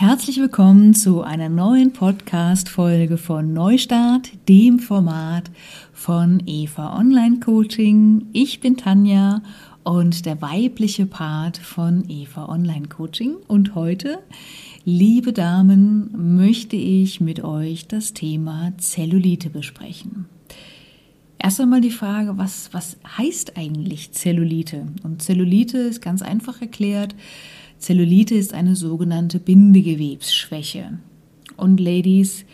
Herzlich willkommen zu einer neuen Podcast-Folge von Neustart, dem Format von Eva Online Coaching. Ich bin Tanja und der weibliche Part von Eva Online Coaching. Und heute, liebe Damen, möchte ich mit euch das Thema Zellulite besprechen. Erst einmal die Frage, was, was heißt eigentlich Zellulite? Und Zellulite ist ganz einfach erklärt, Zellulite ist eine sogenannte Bindegewebsschwäche. Und Ladies,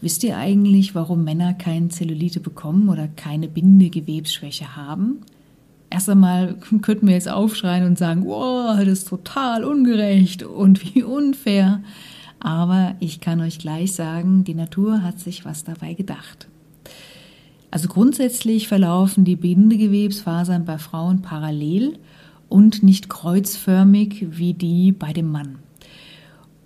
wisst ihr eigentlich, warum Männer keine Zellulite bekommen oder keine Bindegewebsschwäche haben? Erst einmal könnten wir jetzt aufschreien und sagen, oh, das ist total ungerecht und wie unfair. Aber ich kann euch gleich sagen, die Natur hat sich was dabei gedacht. Also grundsätzlich verlaufen die Bindegewebsfasern bei Frauen parallel und nicht kreuzförmig wie die bei dem Mann.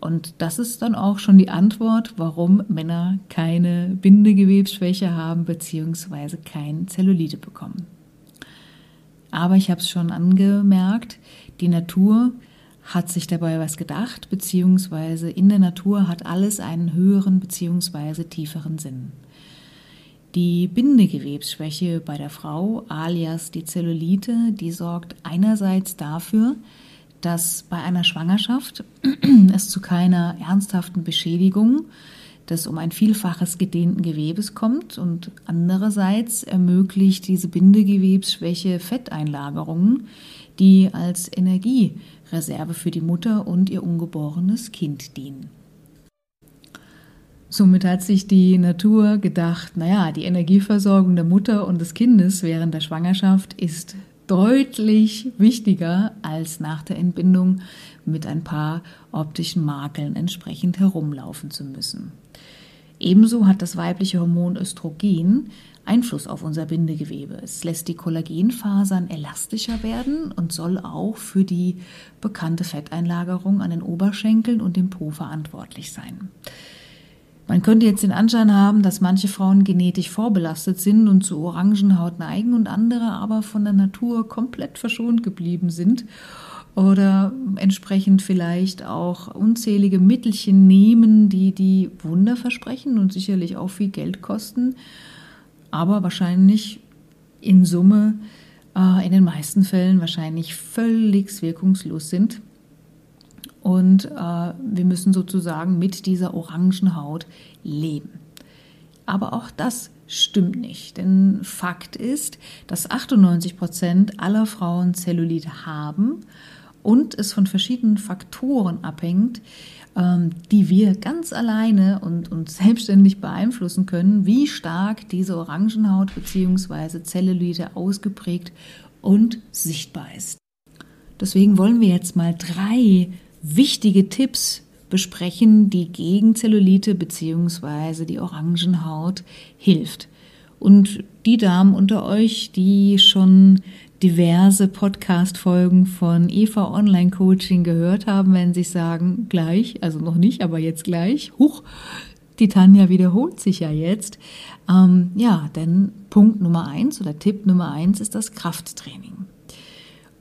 Und das ist dann auch schon die Antwort, warum Männer keine Bindegewebsschwäche haben bzw. kein Zellulite bekommen. Aber ich habe es schon angemerkt, die Natur hat sich dabei was gedacht, beziehungsweise in der Natur hat alles einen höheren beziehungsweise tieferen Sinn. Die Bindegewebsschwäche bei der Frau, alias die Zellulite, die sorgt einerseits dafür, dass bei einer Schwangerschaft es zu keiner ernsthaften Beschädigung des um ein Vielfaches gedehnten Gewebes kommt und andererseits ermöglicht diese Bindegewebsschwäche Fetteinlagerungen, die als Energiereserve für die Mutter und ihr ungeborenes Kind dienen. Somit hat sich die Natur gedacht, naja, die Energieversorgung der Mutter und des Kindes während der Schwangerschaft ist deutlich wichtiger als nach der Entbindung mit ein paar optischen Makeln entsprechend herumlaufen zu müssen. Ebenso hat das weibliche Hormon Östrogen Einfluss auf unser Bindegewebe. Es lässt die Kollagenfasern elastischer werden und soll auch für die bekannte Fetteinlagerung an den Oberschenkeln und dem Po verantwortlich sein. Man könnte jetzt den Anschein haben, dass manche Frauen genetisch vorbelastet sind und zu Orangenhaut neigen und andere aber von der Natur komplett verschont geblieben sind oder entsprechend vielleicht auch unzählige Mittelchen nehmen, die die Wunder versprechen und sicherlich auch viel Geld kosten, aber wahrscheinlich in Summe äh, in den meisten Fällen wahrscheinlich völlig wirkungslos sind und äh, wir müssen sozusagen mit dieser Orangenhaut leben. Aber auch das stimmt nicht, denn Fakt ist, dass 98 Prozent aller Frauen Zellulite haben und es von verschiedenen Faktoren abhängt, ähm, die wir ganz alleine und, und selbstständig beeinflussen können, wie stark diese Orangenhaut bzw. Zellulite ausgeprägt und sichtbar ist. Deswegen wollen wir jetzt mal drei wichtige Tipps besprechen, die gegen Zellulite bzw. die Orangenhaut hilft. Und die Damen unter euch, die schon diverse Podcast-Folgen von Eva Online Coaching gehört haben, werden sich sagen, gleich, also noch nicht, aber jetzt gleich, huch, die Tanja wiederholt sich ja jetzt. Ähm, ja, denn Punkt Nummer eins oder Tipp Nummer eins ist das Krafttraining.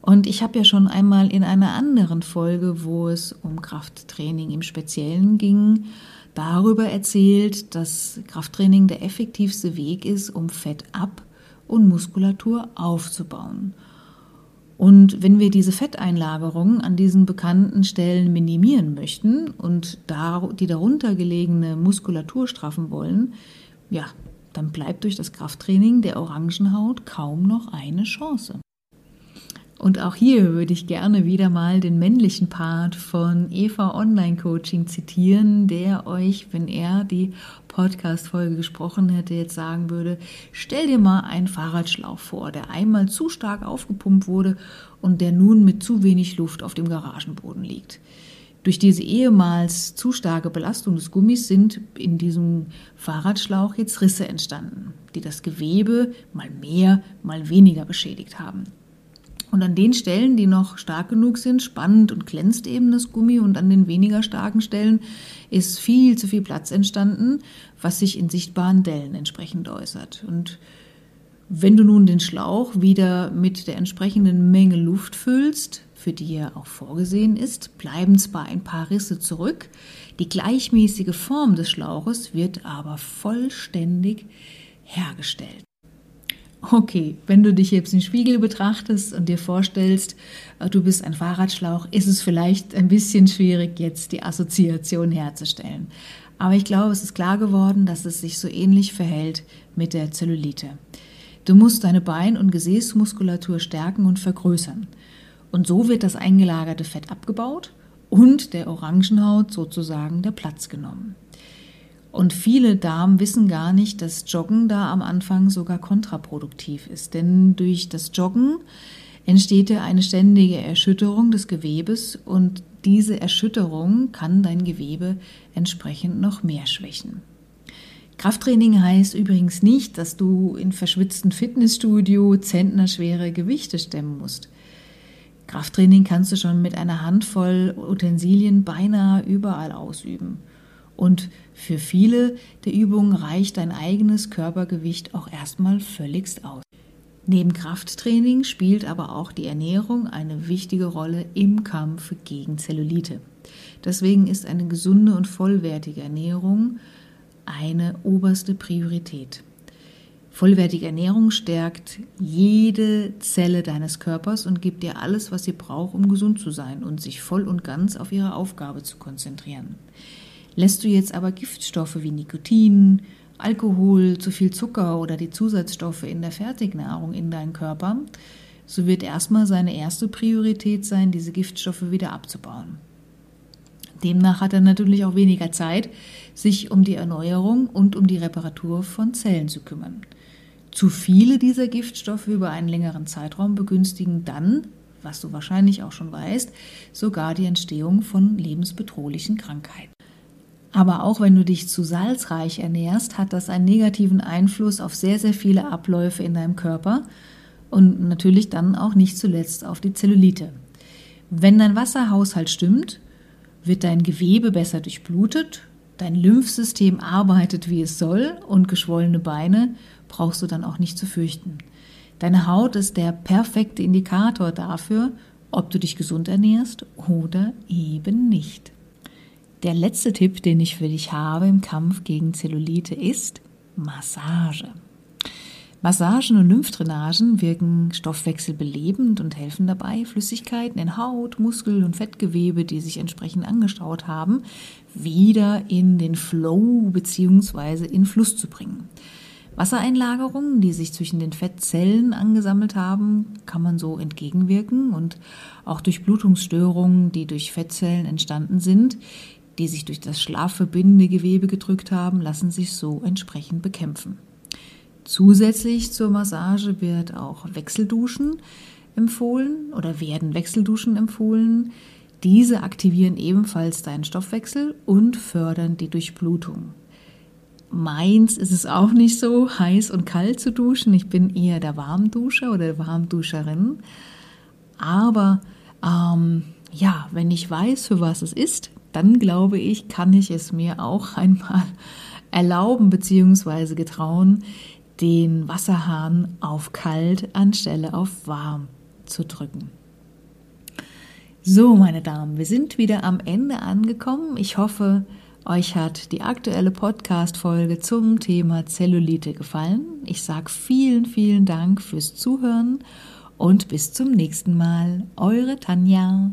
Und ich habe ja schon einmal in einer anderen Folge, wo es um Krafttraining im Speziellen ging, darüber erzählt, dass Krafttraining der effektivste Weg ist, um Fett ab und Muskulatur aufzubauen. Und wenn wir diese Fetteinlagerung an diesen bekannten Stellen minimieren möchten und die darunter gelegene Muskulatur straffen wollen, ja, dann bleibt durch das Krafttraining der Orangenhaut kaum noch eine Chance. Und auch hier würde ich gerne wieder mal den männlichen Part von Eva Online Coaching zitieren, der euch, wenn er die Podcast-Folge gesprochen hätte, jetzt sagen würde, stell dir mal einen Fahrradschlauch vor, der einmal zu stark aufgepumpt wurde und der nun mit zu wenig Luft auf dem Garagenboden liegt. Durch diese ehemals zu starke Belastung des Gummis sind in diesem Fahrradschlauch jetzt Risse entstanden, die das Gewebe mal mehr, mal weniger beschädigt haben. Und an den Stellen, die noch stark genug sind, spannend und glänzt eben das Gummi und an den weniger starken Stellen ist viel zu viel Platz entstanden, was sich in sichtbaren Dellen entsprechend äußert. Und wenn du nun den Schlauch wieder mit der entsprechenden Menge Luft füllst, für die er auch vorgesehen ist, bleiben zwar ein paar Risse zurück, die gleichmäßige Form des Schlauches wird aber vollständig hergestellt. Okay, wenn du dich jetzt im Spiegel betrachtest und dir vorstellst, äh, du bist ein Fahrradschlauch, ist es vielleicht ein bisschen schwierig, jetzt die Assoziation herzustellen. Aber ich glaube, es ist klar geworden, dass es sich so ähnlich verhält mit der Zellulite. Du musst deine Bein- und Gesäßmuskulatur stärken und vergrößern. Und so wird das eingelagerte Fett abgebaut und der Orangenhaut sozusagen der Platz genommen. Und viele Damen wissen gar nicht, dass Joggen da am Anfang sogar kontraproduktiv ist. Denn durch das Joggen entsteht ja eine ständige Erschütterung des Gewebes und diese Erschütterung kann dein Gewebe entsprechend noch mehr schwächen. Krafttraining heißt übrigens nicht, dass du in verschwitzten Fitnessstudio zentnerschwere Gewichte stemmen musst. Krafttraining kannst du schon mit einer Handvoll Utensilien beinahe überall ausüben. Und für viele der Übungen reicht dein eigenes Körpergewicht auch erstmal völligst aus. Neben Krafttraining spielt aber auch die Ernährung eine wichtige Rolle im Kampf gegen Zellulite. Deswegen ist eine gesunde und vollwertige Ernährung eine oberste Priorität. Vollwertige Ernährung stärkt jede Zelle deines Körpers und gibt dir alles, was sie braucht, um gesund zu sein und sich voll und ganz auf ihre Aufgabe zu konzentrieren. Lässt du jetzt aber Giftstoffe wie Nikotin, Alkohol, zu viel Zucker oder die Zusatzstoffe in der Fertignahrung in deinen Körper, so wird erstmal seine erste Priorität sein, diese Giftstoffe wieder abzubauen. Demnach hat er natürlich auch weniger Zeit, sich um die Erneuerung und um die Reparatur von Zellen zu kümmern. Zu viele dieser Giftstoffe über einen längeren Zeitraum begünstigen dann, was du wahrscheinlich auch schon weißt, sogar die Entstehung von lebensbedrohlichen Krankheiten. Aber auch wenn du dich zu salzreich ernährst, hat das einen negativen Einfluss auf sehr, sehr viele Abläufe in deinem Körper und natürlich dann auch nicht zuletzt auf die Zellulite. Wenn dein Wasserhaushalt stimmt, wird dein Gewebe besser durchblutet, dein Lymphsystem arbeitet wie es soll und geschwollene Beine brauchst du dann auch nicht zu fürchten. Deine Haut ist der perfekte Indikator dafür, ob du dich gesund ernährst oder eben nicht. Der letzte Tipp, den ich für dich habe im Kampf gegen Zellulite, ist Massage. Massagen und Lymphdrainagen wirken stoffwechselbelebend und helfen dabei, Flüssigkeiten in Haut, Muskel und Fettgewebe, die sich entsprechend angestaut haben, wieder in den Flow bzw. in Fluss zu bringen. Wassereinlagerungen, die sich zwischen den Fettzellen angesammelt haben, kann man so entgegenwirken und auch durch Blutungsstörungen, die durch Fettzellen entstanden sind, die sich durch das schlafverbindende Gewebe gedrückt haben, lassen sich so entsprechend bekämpfen. Zusätzlich zur Massage wird auch Wechselduschen empfohlen oder werden Wechselduschen empfohlen. Diese aktivieren ebenfalls deinen Stoffwechsel und fördern die Durchblutung. Meins ist es auch nicht so, heiß und kalt zu duschen. Ich bin eher der Warmduscher oder Warmduscherin. Aber ähm, ja, wenn ich weiß, für was es ist, dann glaube ich, kann ich es mir auch einmal erlauben bzw. getrauen, den Wasserhahn auf kalt anstelle auf warm zu drücken. So, meine Damen, wir sind wieder am Ende angekommen. Ich hoffe, euch hat die aktuelle Podcast-Folge zum Thema Zellulite gefallen. Ich sage vielen, vielen Dank fürs Zuhören und bis zum nächsten Mal. Eure Tanja.